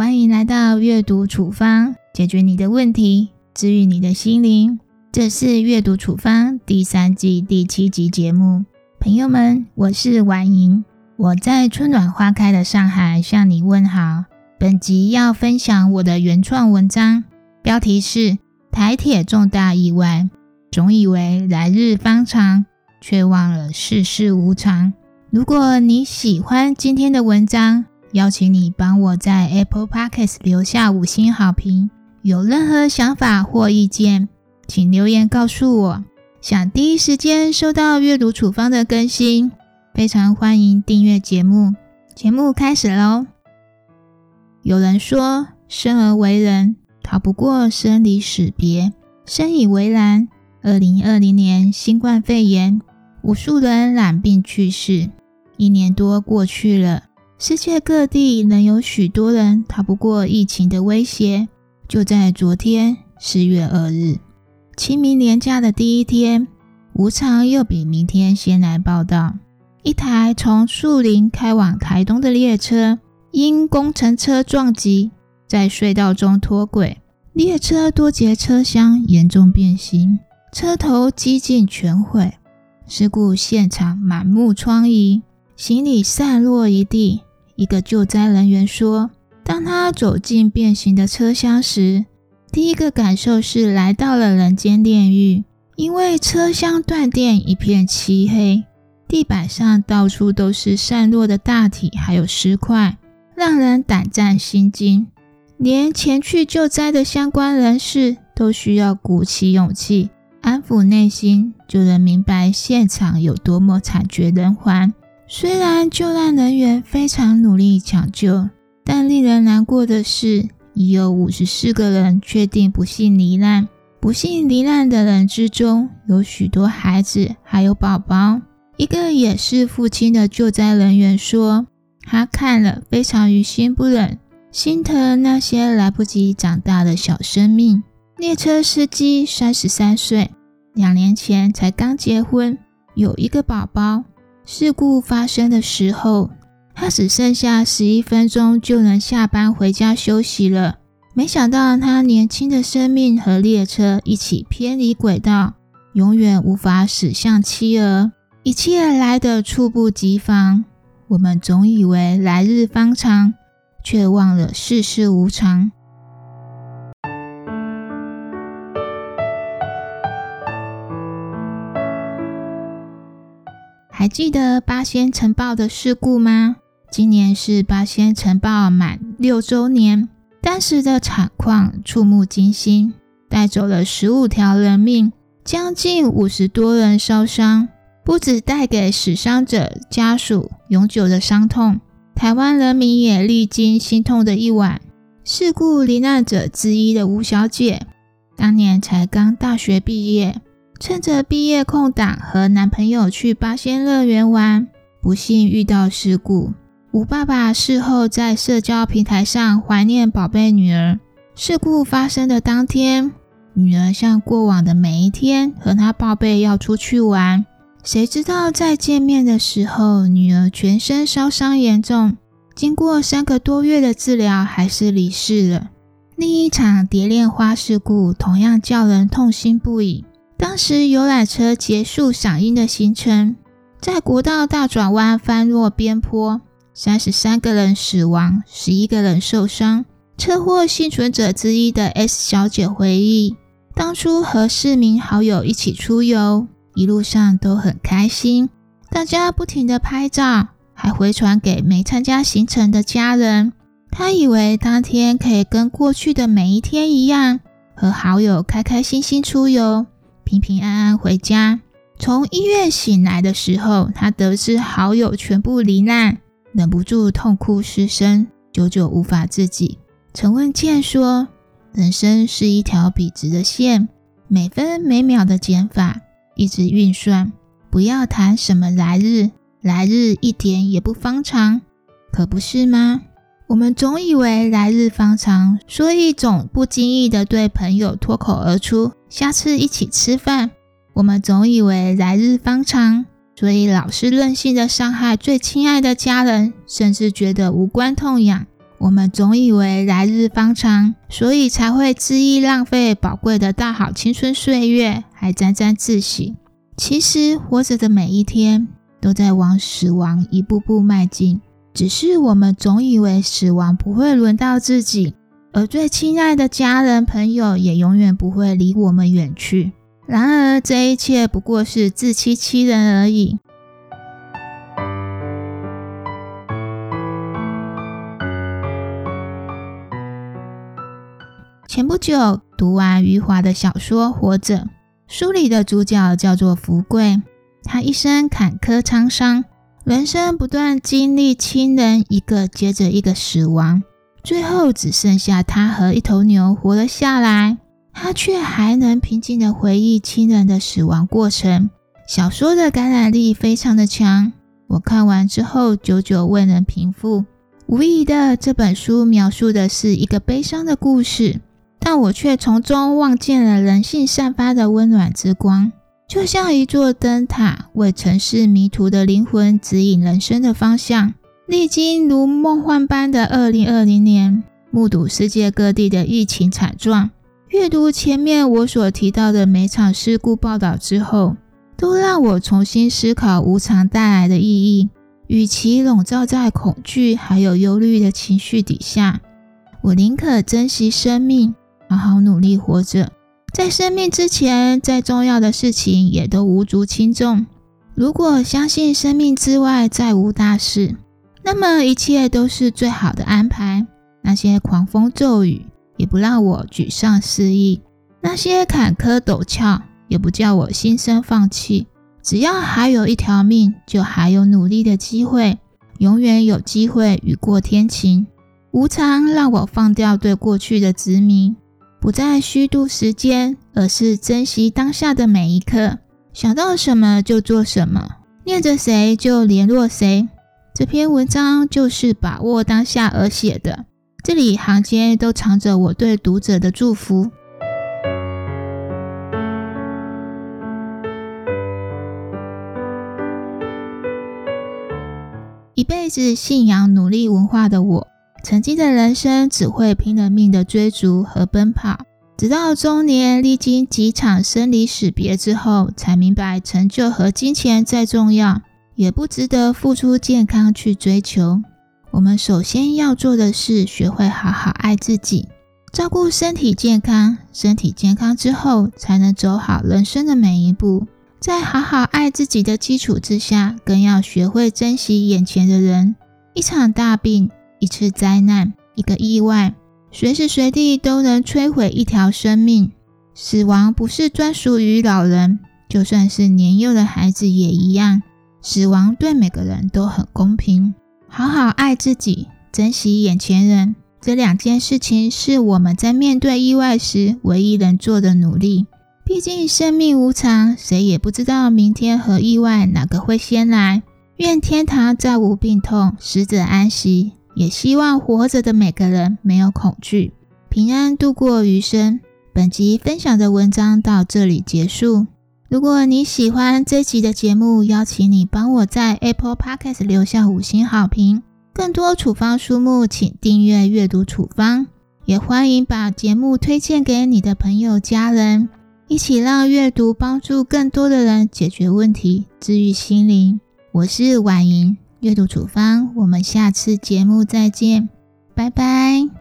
欢迎来到阅读处方，解决你的问题，治愈你的心灵。这是阅读处方第三季第七集节目。朋友们，我是婉莹，我在春暖花开的上海向你问好。本集要分享我的原创文章，标题是《台铁重大意外》，总以为来日方长，却忘了世事无常。如果你喜欢今天的文章，邀请你帮我在 Apple Podcast 留下五星好评。有任何想法或意见，请留言告诉我。想第一时间收到阅读处方的更新，非常欢迎订阅节目。节目开始喽！有人说，生而为人，逃不过生离死别。深以为然。二零二零年新冠肺炎，无数人染病去世，一年多过去了。世界各地仍有许多人逃不过疫情的威胁。就在昨天，四月二日，清明年假的第一天，无常又比明天先来报道：一台从树林开往台东的列车因工程车撞击，在隧道中脱轨，列车多节车厢严重变形，车头几近全毁。事故现场满目疮痍，行李散落一地。一个救灾人员说：“当他走进变形的车厢时，第一个感受是来到了人间炼狱，因为车厢断电，一片漆黑，地板上到处都是散落的大体，还有尸块，让人胆战心惊。连前去救灾的相关人士都需要鼓起勇气，安抚内心，就能明白现场有多么惨绝人寰。”虽然救难人员非常努力抢救，但令人难过的是，已有五十四个人确定不幸罹难。不幸罹难的人之中，有许多孩子，还有宝宝。一个也是父亲的救灾人员说：“他看了非常于心不忍，心疼那些来不及长大的小生命。”列车司机三十三岁，两年前才刚结婚，有一个宝宝。事故发生的时候，他只剩下十一分钟就能下班回家休息了。没想到他年轻的生命和列车一起偏离轨道，永远无法驶向妻儿。一切来得猝不及防。我们总以为来日方长，却忘了世事无常。还记得八仙城堡的事故吗？今年是八仙城堡满六周年，当时的惨况触目惊心，带走了十五条人命，将近五十多人烧伤，不止带给死伤者家属永久的伤痛，台湾人民也历经心痛的一晚。事故罹难者之一的吴小姐，当年才刚大学毕业。趁着毕业空档，和男朋友去八仙乐园玩，不幸遇到事故。吴爸爸事后在社交平台上怀念宝贝女儿。事故发生的当天，女儿像过往的每一天和他报备要出去玩，谁知道在见面的时候，女儿全身烧伤严重，经过三个多月的治疗，还是离世了。另一场蝶恋花事故同样叫人痛心不已。当时游览车结束赏樱的行程，在国道大转弯翻落边坡，三十三个人死亡，十一个人受伤。车祸幸存者之一的 S 小姐回忆，当初和四名好友一起出游，一路上都很开心，大家不停的拍照，还回传给没参加行程的家人。她以为当天可以跟过去的每一天一样，和好友开开心心出游。平平安安回家。从医院醒来的时候，他得知好友全部罹难，忍不住痛哭失声，久久无法自己。陈文健说：“人生是一条笔直的线，每分每秒的减法，一直运算。不要谈什么来日，来日一点也不方长，可不是吗？”我们总以为来日方长，所以总不经意的对朋友脱口而出：“下次一起吃饭。”我们总以为来日方长，所以老是任性的伤害最亲爱的家人，甚至觉得无关痛痒。我们总以为来日方长，所以才会恣意浪费宝贵的大好青春岁月，还沾沾自喜。其实活着的每一天，都在往死亡一步步迈进。只是我们总以为死亡不会轮到自己，而最亲爱的家人朋友也永远不会离我们远去。然而，这一切不过是自欺欺人而已。前不久读完余华的小说《活着》，书里的主角叫做福贵，他一生坎坷沧桑，人生不断经历亲人一个接着一个死亡，最后只剩下他和一头牛活了下来。他却还能平静地回忆亲人的死亡过程。小说的感染力非常的强，我看完之后久久未能平复。无疑的，这本书描述的是一个悲伤的故事，但我却从中望见了人性散发的温暖之光，就像一座灯塔，为城市迷途的灵魂指引人生的方向。历经如梦幻般的二零二零年，目睹世界各地的疫情惨状。阅读前面我所提到的每场事故报道之后，都让我重新思考无常带来的意义。与其笼罩在恐惧还有忧虑的情绪底下，我宁可珍惜生命，好好努力活着。在生命之前，再重要的事情也都无足轻重。如果相信生命之外再无大事，那么一切都是最好的安排。那些狂风骤雨。也不让我沮丧失意，那些坎坷陡峭也不叫我心生放弃。只要还有一条命，就还有努力的机会，永远有机会雨过天晴。无常让我放掉对过去的执迷，不再虚度时间，而是珍惜当下的每一刻。想到什么就做什么，念着谁就联络谁。这篇文章就是把握当下而写的。这里行间都藏着我对读者的祝福。一辈子信仰努力文化的我，曾经的人生只会拼了命的追逐和奔跑，直到中年历经几场生离死别之后，才明白成就和金钱再重要，也不值得付出健康去追求。我们首先要做的是学会好好爱自己，照顾身体健康。身体健康之后，才能走好人生的每一步。在好好爱自己的基础之下，更要学会珍惜眼前的人。一场大病，一次灾难，一个意外，随时随地都能摧毁一条生命。死亡不是专属于老人，就算是年幼的孩子也一样。死亡对每个人都很公平。好好爱自己，珍惜眼前人，这两件事情是我们在面对意外时唯一能做的努力。毕竟生命无常，谁也不知道明天和意外哪个会先来。愿天堂再无病痛，死者安息。也希望活着的每个人没有恐惧，平安度过余生。本集分享的文章到这里结束。如果你喜欢这集的节目，邀请你帮我在 Apple Podcast 留下五星好评。更多处方书目，请订阅阅读处方。也欢迎把节目推荐给你的朋友、家人，一起让阅读帮助更多的人解决问题、治愈心灵。我是婉莹，阅读处方，我们下次节目再见，拜拜。